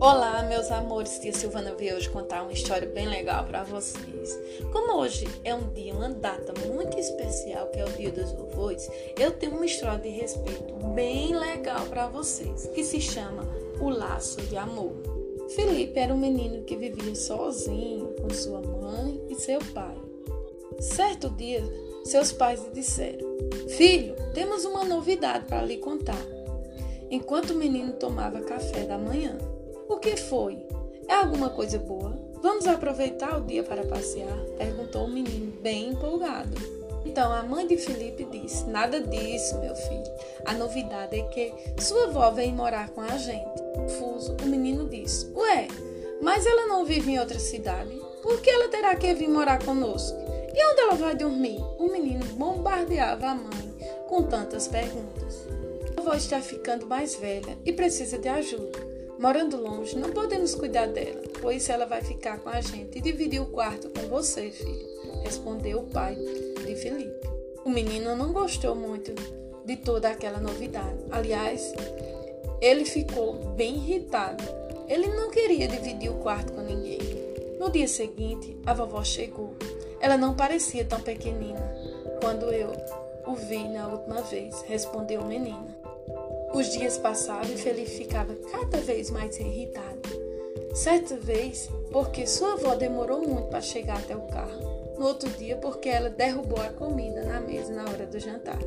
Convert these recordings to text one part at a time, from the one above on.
Olá, meus amores. Tia Silvana veio hoje contar uma história bem legal para vocês. Como hoje é um dia, uma data muito especial, que é o Dia dos Vovôs, eu tenho uma história de respeito bem legal para vocês, que se chama O Laço de Amor. Felipe era um menino que vivia sozinho com sua mãe e seu pai. Certo dia, seus pais lhe disseram: Filho, temos uma novidade para lhe contar. Enquanto o menino tomava café da manhã. O que foi? É alguma coisa boa? Vamos aproveitar o dia para passear? perguntou o menino, bem empolgado. Então a mãe de Felipe disse: Nada disso, meu filho. A novidade é que sua avó vem morar com a gente. Confuso, o menino disse: Ué, mas ela não vive em outra cidade? Por que ela terá que vir morar conosco? E onde ela vai dormir? O menino bombardeava a mãe com tantas perguntas. A avó está ficando mais velha e precisa de ajuda. Morando longe, não podemos cuidar dela, pois ela vai ficar com a gente e dividir o quarto com você, filho, respondeu o pai de Felipe. O menino não gostou muito de toda aquela novidade. Aliás, ele ficou bem irritado. Ele não queria dividir o quarto com ninguém. No dia seguinte, a vovó chegou. Ela não parecia tão pequenina quando eu o vi na última vez, respondeu o menino. Os dias passavam e Felipe ficava cada vez mais irritado. Certa vez, porque sua avó demorou muito para chegar até o carro. No outro dia, porque ela derrubou a comida na mesa na hora do jantar.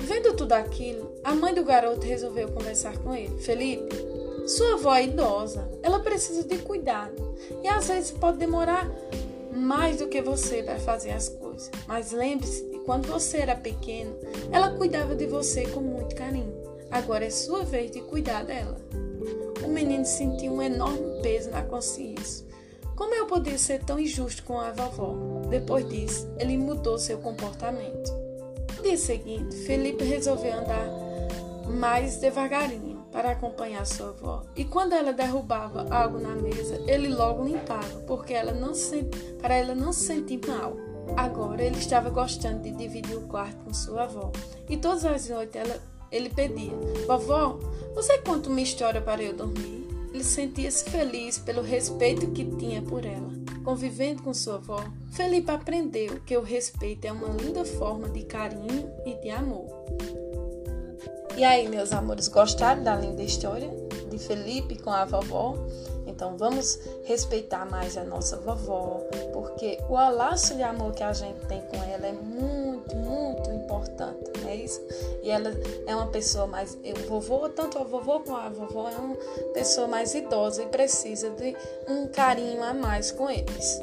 Vendo tudo aquilo, a mãe do garoto resolveu conversar com ele. Felipe, sua avó é idosa, ela precisa de cuidado e às vezes pode demorar mais do que você para fazer as coisas. Mas lembre-se de quando você era pequeno, ela cuidava de você com muito carinho. Agora é sua vez de cuidar dela. O menino sentiu um enorme peso na consciência. Como eu podia ser tão injusto com a vovó? Depois disso, ele mudou seu comportamento. No dia seguinte, Felipe resolveu andar mais devagarinho para acompanhar sua avó. E quando ela derrubava algo na mesa, ele logo limpava, porque ela não se, para ela não se sentir mal. Agora ele estava gostando de dividir o quarto com sua avó. E todas as noites ela ele pedia: Vovó, você conta uma história para eu dormir? Ele sentia-se feliz pelo respeito que tinha por ela. Convivendo com sua avó, Felipe aprendeu que o respeito é uma linda forma de carinho e de amor. E aí, meus amores, gostaram da linda história de Felipe com a vovó? Então vamos respeitar mais a nossa vovó, porque o laço de amor que a gente tem com ela é muito, muito importante, não é isso? E ela é uma pessoa mais. O vovô, tanto a vovô como a vovó, é uma pessoa mais idosa e precisa de um carinho a mais com eles.